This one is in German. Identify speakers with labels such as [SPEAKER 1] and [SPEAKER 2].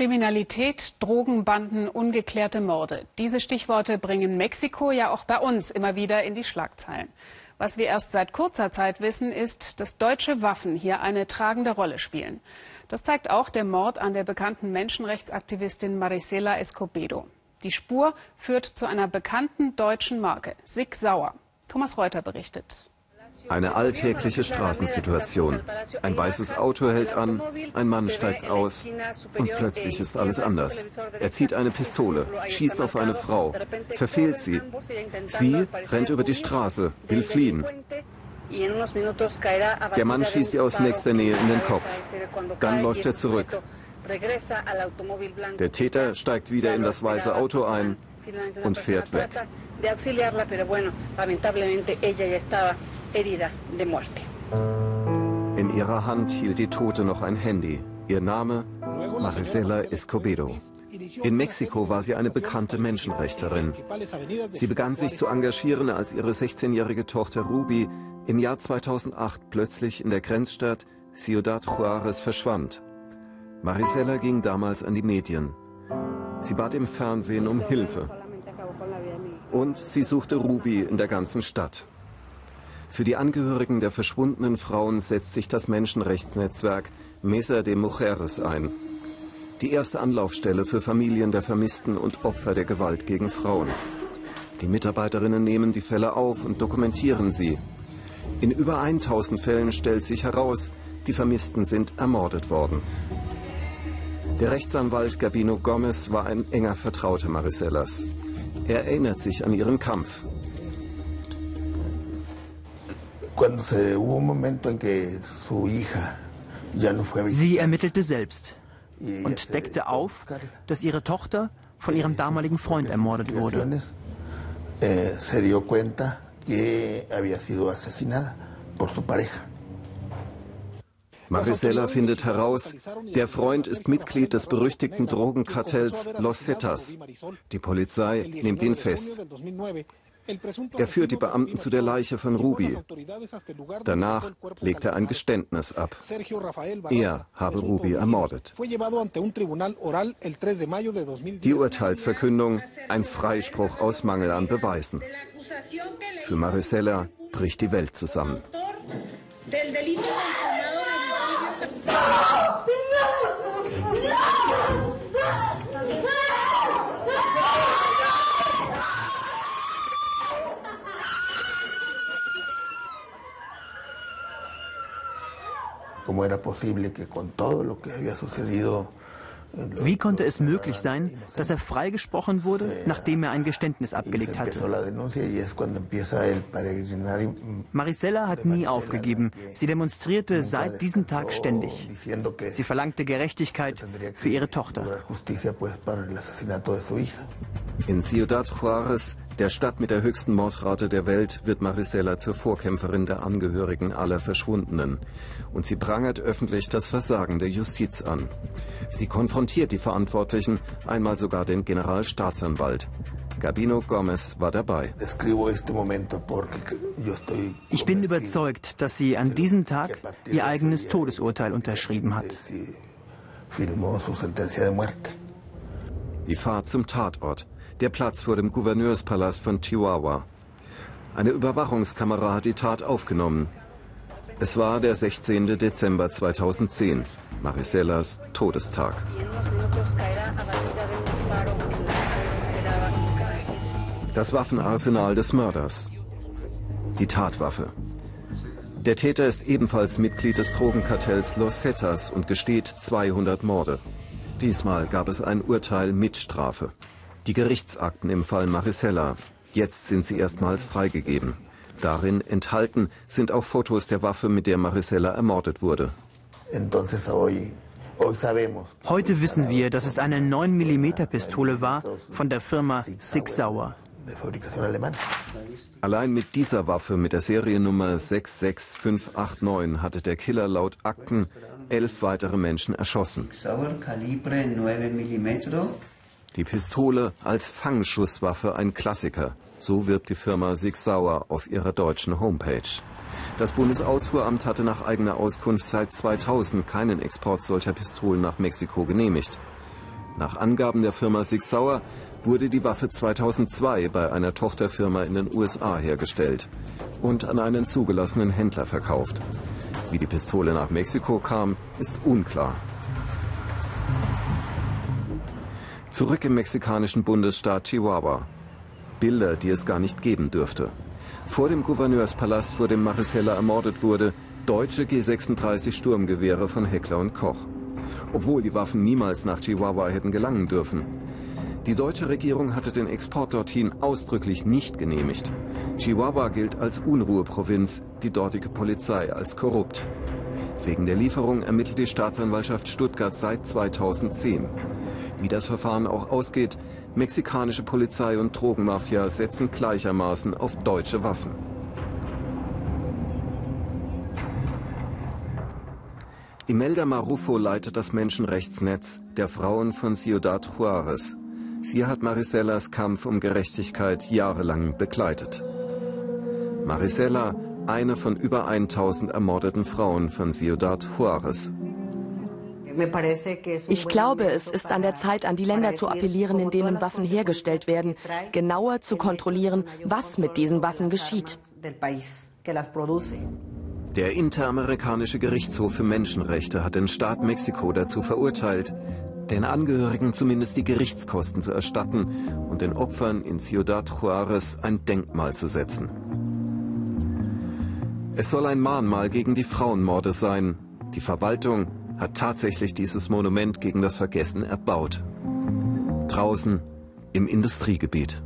[SPEAKER 1] Kriminalität, Drogenbanden, ungeklärte Morde. Diese Stichworte bringen Mexiko ja auch bei uns immer wieder in die Schlagzeilen. Was wir erst seit kurzer Zeit wissen, ist, dass deutsche Waffen hier eine tragende Rolle spielen. Das zeigt auch der Mord an der bekannten Menschenrechtsaktivistin Marisela Escobedo. Die Spur führt zu einer bekannten deutschen Marke, Sig Sauer. Thomas Reuter berichtet.
[SPEAKER 2] Eine alltägliche Straßensituation. Ein weißes Auto hält an, ein Mann steigt aus und plötzlich ist alles anders. Er zieht eine Pistole, schießt auf eine Frau, verfehlt sie. Sie rennt über die Straße, will fliehen. Der Mann schießt ihr aus nächster Nähe in den Kopf. Dann läuft er zurück. Der Täter steigt wieder in das weiße Auto ein und fährt weg herida de muerte. In ihrer Hand hielt die Tote noch ein Handy. Ihr Name Marisela Escobedo. In Mexiko war sie eine bekannte Menschenrechtlerin. Sie begann sich zu engagieren, als ihre 16-jährige Tochter Ruby im Jahr 2008 plötzlich in der Grenzstadt Ciudad Juarez verschwand. Marisela ging damals an die Medien. Sie bat im Fernsehen um Hilfe. Und sie suchte Ruby in der ganzen Stadt. Für die Angehörigen der verschwundenen Frauen setzt sich das Menschenrechtsnetzwerk Mesa de Mujeres ein. Die erste Anlaufstelle für Familien der Vermissten und Opfer der Gewalt gegen Frauen. Die Mitarbeiterinnen nehmen die Fälle auf und dokumentieren sie. In über 1000 Fällen stellt sich heraus, die Vermissten sind ermordet worden. Der Rechtsanwalt Gabino Gomez war ein enger Vertrauter Marisellas. Er erinnert sich an ihren Kampf.
[SPEAKER 3] Sie ermittelte selbst und deckte auf, dass ihre Tochter von ihrem damaligen Freund ermordet wurde.
[SPEAKER 2] Eh, Marisela findet heraus, der Freund ist Mitglied des berüchtigten Drogenkartells Los Zetas. Die Polizei nimmt ihn fest. Er führt die Beamten zu der Leiche von Ruby. Danach legt er ein Geständnis ab. Er habe Ruby ermordet. Die Urteilsverkündung, ein Freispruch aus Mangel an Beweisen. Für Maricela bricht die Welt zusammen.
[SPEAKER 3] Wie konnte es möglich sein, dass er freigesprochen wurde, nachdem er ein Geständnis abgelegt hatte? Marisela hat nie aufgegeben. Sie demonstrierte seit diesem Tag ständig. Sie verlangte Gerechtigkeit für ihre Tochter.
[SPEAKER 2] In Ciudad Juarez der Stadt mit der höchsten Mordrate der Welt wird Marisela zur Vorkämpferin der Angehörigen aller Verschwundenen. Und sie prangert öffentlich das Versagen der Justiz an. Sie konfrontiert die Verantwortlichen, einmal sogar den Generalstaatsanwalt. Gabino Gomez war dabei.
[SPEAKER 3] Ich bin überzeugt, dass sie an diesem Tag ihr eigenes Todesurteil unterschrieben hat.
[SPEAKER 2] Die Fahrt zum Tatort der Platz vor dem Gouverneurspalast von Chihuahua. Eine Überwachungskamera hat die Tat aufgenommen. Es war der 16. Dezember 2010, Marisellas Todestag. Das Waffenarsenal des Mörders. Die Tatwaffe. Der Täter ist ebenfalls Mitglied des Drogenkartells Los Zetas und gesteht 200 Morde. Diesmal gab es ein Urteil mit Strafe. Die Gerichtsakten im Fall Marisella. Jetzt sind sie erstmals freigegeben. Darin enthalten sind auch Fotos der Waffe, mit der Marisella ermordet wurde.
[SPEAKER 3] Heute wissen wir, dass es eine 9 mm Pistole war von der Firma Sig Sauer.
[SPEAKER 2] Allein mit dieser Waffe mit der Seriennummer 66589 hatte der Killer laut Akten elf weitere Menschen erschossen. Sauer Kalibre 9 die Pistole als Fangschusswaffe ein Klassiker. So wirbt die Firma Sig Sauer auf ihrer deutschen Homepage. Das Bundesausfuhramt hatte nach eigener Auskunft seit 2000 keinen Export solcher Pistolen nach Mexiko genehmigt. Nach Angaben der Firma Sig Sauer wurde die Waffe 2002 bei einer Tochterfirma in den USA hergestellt und an einen zugelassenen Händler verkauft. Wie die Pistole nach Mexiko kam, ist unklar. Zurück im mexikanischen Bundesstaat Chihuahua. Bilder, die es gar nicht geben dürfte. Vor dem Gouverneurspalast, vor dem Marisela ermordet wurde, deutsche G36 Sturmgewehre von Heckler und Koch. Obwohl die Waffen niemals nach Chihuahua hätten gelangen dürfen. Die deutsche Regierung hatte den Export dorthin ausdrücklich nicht genehmigt. Chihuahua gilt als Unruheprovinz, die dortige Polizei als korrupt. Wegen der Lieferung ermittelt die Staatsanwaltschaft Stuttgart seit 2010. Wie das Verfahren auch ausgeht, mexikanische Polizei und Drogenmafia setzen gleichermaßen auf deutsche Waffen. Imelda Marufo leitet das Menschenrechtsnetz der Frauen von Ciudad Juarez. Sie hat Marisellas Kampf um Gerechtigkeit jahrelang begleitet. Marisela, eine von über 1000 ermordeten Frauen von Ciudad Juarez.
[SPEAKER 4] Ich glaube, es ist an der Zeit, an die Länder zu appellieren, in denen Waffen hergestellt werden, genauer zu kontrollieren, was mit diesen Waffen geschieht.
[SPEAKER 2] Der Interamerikanische Gerichtshof für Menschenrechte hat den Staat Mexiko dazu verurteilt, den Angehörigen zumindest die Gerichtskosten zu erstatten und den Opfern in Ciudad Juarez ein Denkmal zu setzen. Es soll ein Mahnmal gegen die Frauenmorde sein. Die Verwaltung hat tatsächlich dieses Monument gegen das Vergessen erbaut. Draußen im Industriegebiet.